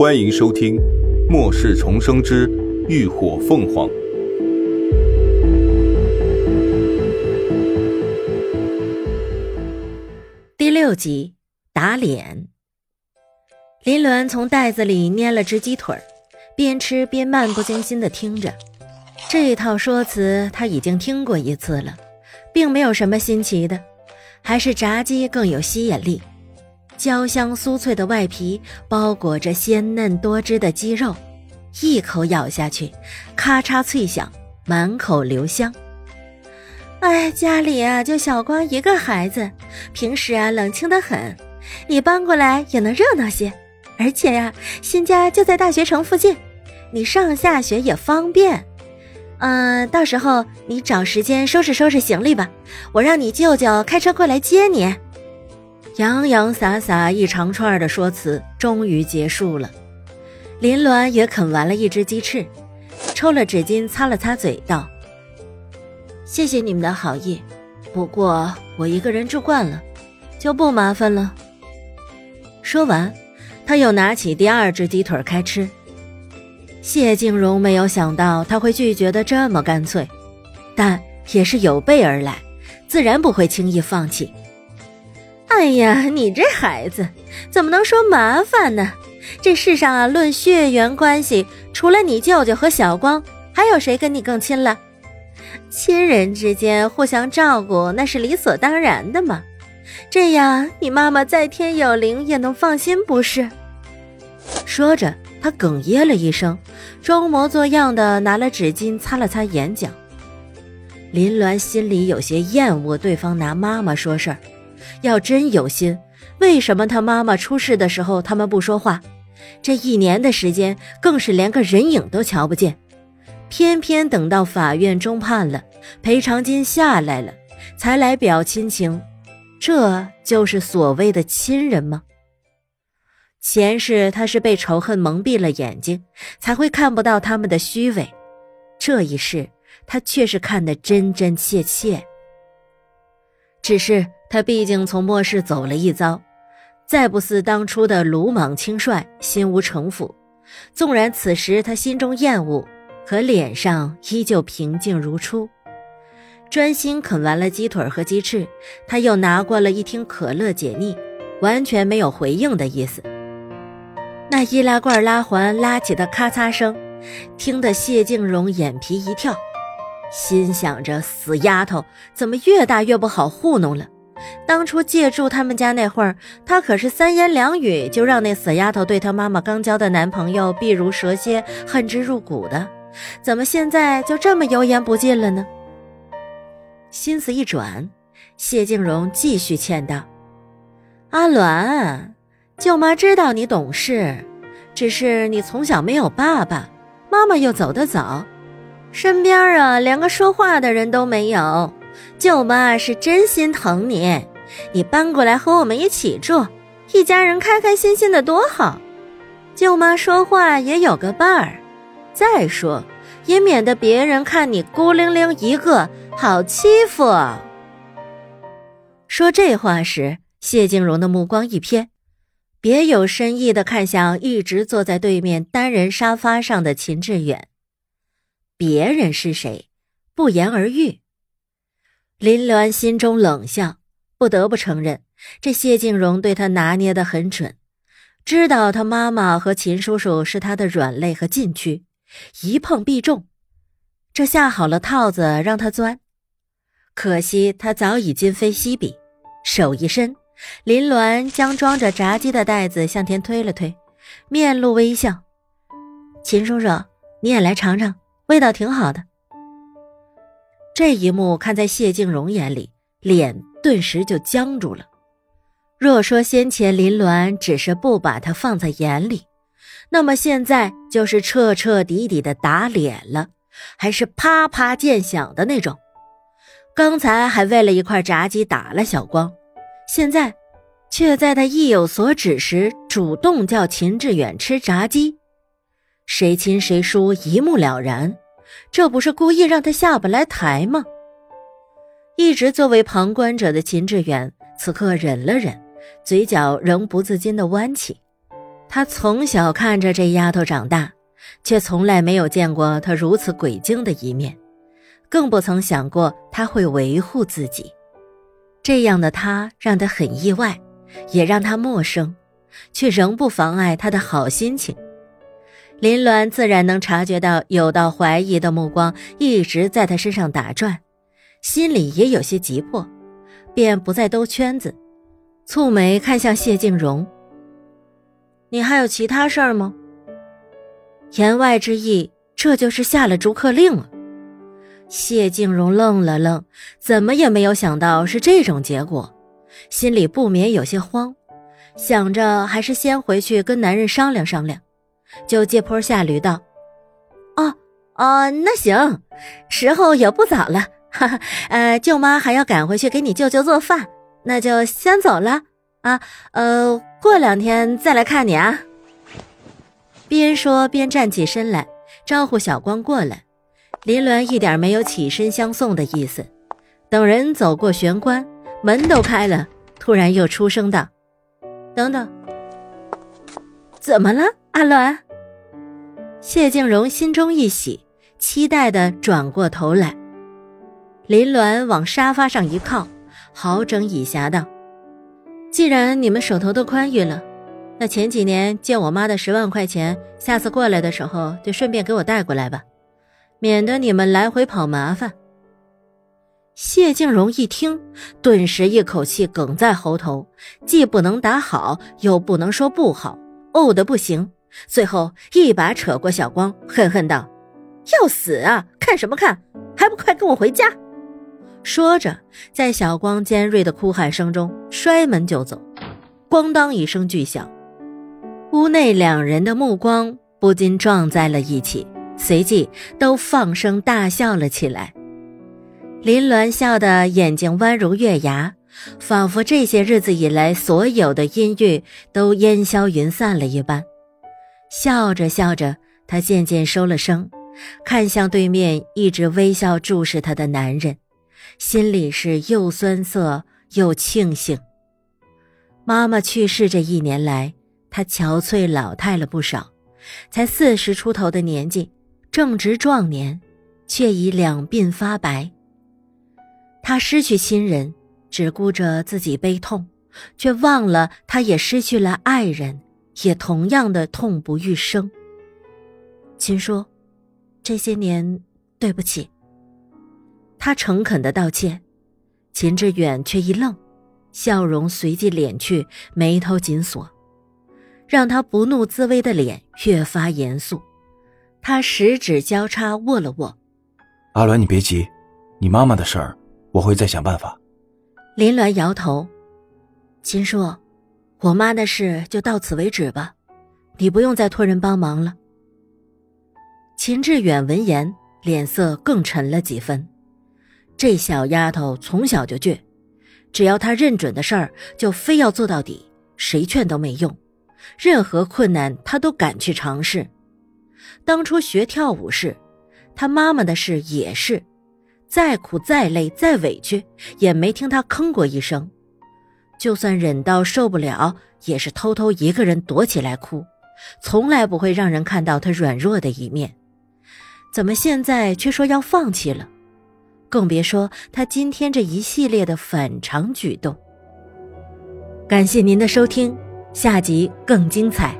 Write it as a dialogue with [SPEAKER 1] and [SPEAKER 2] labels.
[SPEAKER 1] 欢迎收听《末世重生之浴火凤凰》
[SPEAKER 2] 第六集打脸。林伦从袋子里捏了只鸡腿边吃边漫不经心的听着。这一套说辞他已经听过一次了，并没有什么新奇的，还是炸鸡更有吸引力。焦香酥脆的外皮包裹着鲜嫩多汁的鸡肉，一口咬下去，咔嚓脆响，满口留香。哎，家里啊就小光一个孩子，平时啊冷清的很，你搬过来也能热闹些。而且呀，新家就在大学城附近，你上下学也方便。嗯，到时候你找时间收拾收拾行李吧，我让你舅舅开车过来接你。洋洋洒洒一长串的说辞终于结束了，林鸾也啃完了一只鸡翅，抽了纸巾擦了擦嘴，道：“谢谢你们的好意，不过我一个人住惯了，就不麻烦了。”说完，他又拿起第二只鸡腿开吃。谢静荣没有想到他会拒绝的这么干脆，但也是有备而来，自然不会轻易放弃。哎呀，你这孩子怎么能说麻烦呢？这世上啊，论血缘关系，除了你舅舅和小光，还有谁跟你更亲了？亲人之间互相照顾，那是理所当然的嘛。这样，你妈妈在天有灵也能放心，不是？说着，他哽咽了一声，装模作样的拿了纸巾擦了擦眼角。林鸾心里有些厌恶对方拿妈妈说事儿。要真有心，为什么他妈妈出事的时候他们不说话？这一年的时间，更是连个人影都瞧不见。偏偏等到法院终判了，赔偿金下来了，才来表亲情。这就是所谓的亲人吗？前世他是被仇恨蒙蔽了眼睛，才会看不到他们的虚伪。这一世，他却是看得真真切切。只是。他毕竟从末世走了一遭，再不似当初的鲁莽轻率、心无城府。纵然此时他心中厌恶，可脸上依旧平静如初。专心啃完了鸡腿和鸡翅，他又拿过了一听可乐解腻，完全没有回应的意思。那易拉罐拉环拉起的咔嚓声，听得谢静荣眼皮一跳，心想着：死丫头，怎么越大越不好糊弄了？当初借住他们家那会儿，他可是三言两语就让那死丫头对他妈妈刚交的男朋友避如蛇蝎，恨之入骨的。怎么现在就这么油盐不进了呢？心思一转，谢静荣继续劝道：“阿鸾，舅妈知道你懂事，只是你从小没有爸爸，妈妈又走得早，身边啊连个说话的人都没有。”舅妈是真心疼你，你搬过来和我们一起住，一家人开开心心的多好。舅妈说话也有个伴儿，再说也免得别人看你孤零零一个，好欺负。说这话时，谢静荣的目光一瞥，别有深意的看向一直坐在对面单人沙发上的秦志远。别人是谁，不言而喻。林鸾心中冷笑，不得不承认，这谢静荣对他拿捏的很准，知道他妈妈和秦叔叔是他的软肋和禁区，一碰必中，这下好了套子让他钻。可惜他早已今非昔比，手一伸，林鸾将装着炸鸡的袋子向前推了推，面露微笑：“秦叔叔，你也来尝尝，味道挺好的。”这一幕看在谢静荣眼里，脸顿时就僵住了。若说先前林鸾只是不把他放在眼里，那么现在就是彻彻底底的打脸了，还是啪啪见响的那种。刚才还为了一块炸鸡打了小光，现在却在他意有所指时主动叫秦志远吃炸鸡，谁亲谁疏一目了然。这不是故意让他下不来台吗？一直作为旁观者的秦志远此刻忍了忍，嘴角仍不自禁的弯起。他从小看着这丫头长大，却从来没有见过她如此鬼精的一面，更不曾想过她会维护自己。这样的她让他很意外，也让他陌生，却仍不妨碍他的好心情。林鸾自然能察觉到有道怀疑的目光一直在他身上打转，心里也有些急迫，便不再兜圈子，蹙眉看向谢静荣。你还有其他事儿吗？言外之意，这就是下了逐客令了。谢静荣愣了愣，怎么也没有想到是这种结果，心里不免有些慌，想着还是先回去跟男人商量商量，就借坡下驴道：“哦哦，那行，时候也不早了，哈哈，呃，舅妈还要赶回去给你舅舅做饭，那就先走了。”啊，呃，过两天再来看你啊。边说边站起身来，招呼小光过来。林鸾一点没有起身相送的意思。等人走过玄关，门都开了，突然又出声道：“等等，怎么了，阿鸾？”谢静荣心中一喜，期待的转过头来。林鸾往沙发上一靠，好整以暇道。既然你们手头都宽裕了，那前几年借我妈的十万块钱，下次过来的时候就顺便给我带过来吧，免得你们来回跑麻烦。谢静荣一听，顿时一口气哽在喉头，既不能打好，又不能说不好，怄得不行，最后一把扯过小光，恨恨道：“要死啊！看什么看？还不快跟我回家！”说着，在小光尖锐的哭喊声中摔门就走，咣当一声巨响，屋内两人的目光不禁撞在了一起，随即都放声大笑了起来。林鸾笑得眼睛弯如月牙，仿佛这些日子以来所有的阴郁都烟消云散了一般。笑着笑着，他渐渐收了声，看向对面一直微笑注视他的男人。心里是又酸涩又庆幸。妈妈去世这一年来，她憔悴老态了不少，才四十出头的年纪，正值壮年，却已两鬓发白。她失去亲人，只顾着自己悲痛，却忘了他也失去了爱人，也同样的痛不欲生。秦叔，这些年对不起。他诚恳的道歉，秦志远却一愣，笑容随即敛去，眉头紧锁，让他不怒自威的脸越发严肃。他十指交叉握了握，
[SPEAKER 3] 阿鸾，你别急，你妈妈的事儿我会再想办法。
[SPEAKER 2] 林鸾摇头，秦叔，我妈的事就到此为止吧，你不用再托人帮忙了。秦志远闻言，脸色更沉了几分。这小丫头从小就倔，只要她认准的事儿，就非要做到底，谁劝都没用。任何困难，她都敢去尝试。当初学跳舞是，她妈妈的事也是，再苦再累再委屈，也没听他吭过一声。就算忍到受不了，也是偷偷一个人躲起来哭，从来不会让人看到他软弱的一面。怎么现在却说要放弃了？更别说他今天这一系列的反常举动。感谢您的收听，下集更精彩。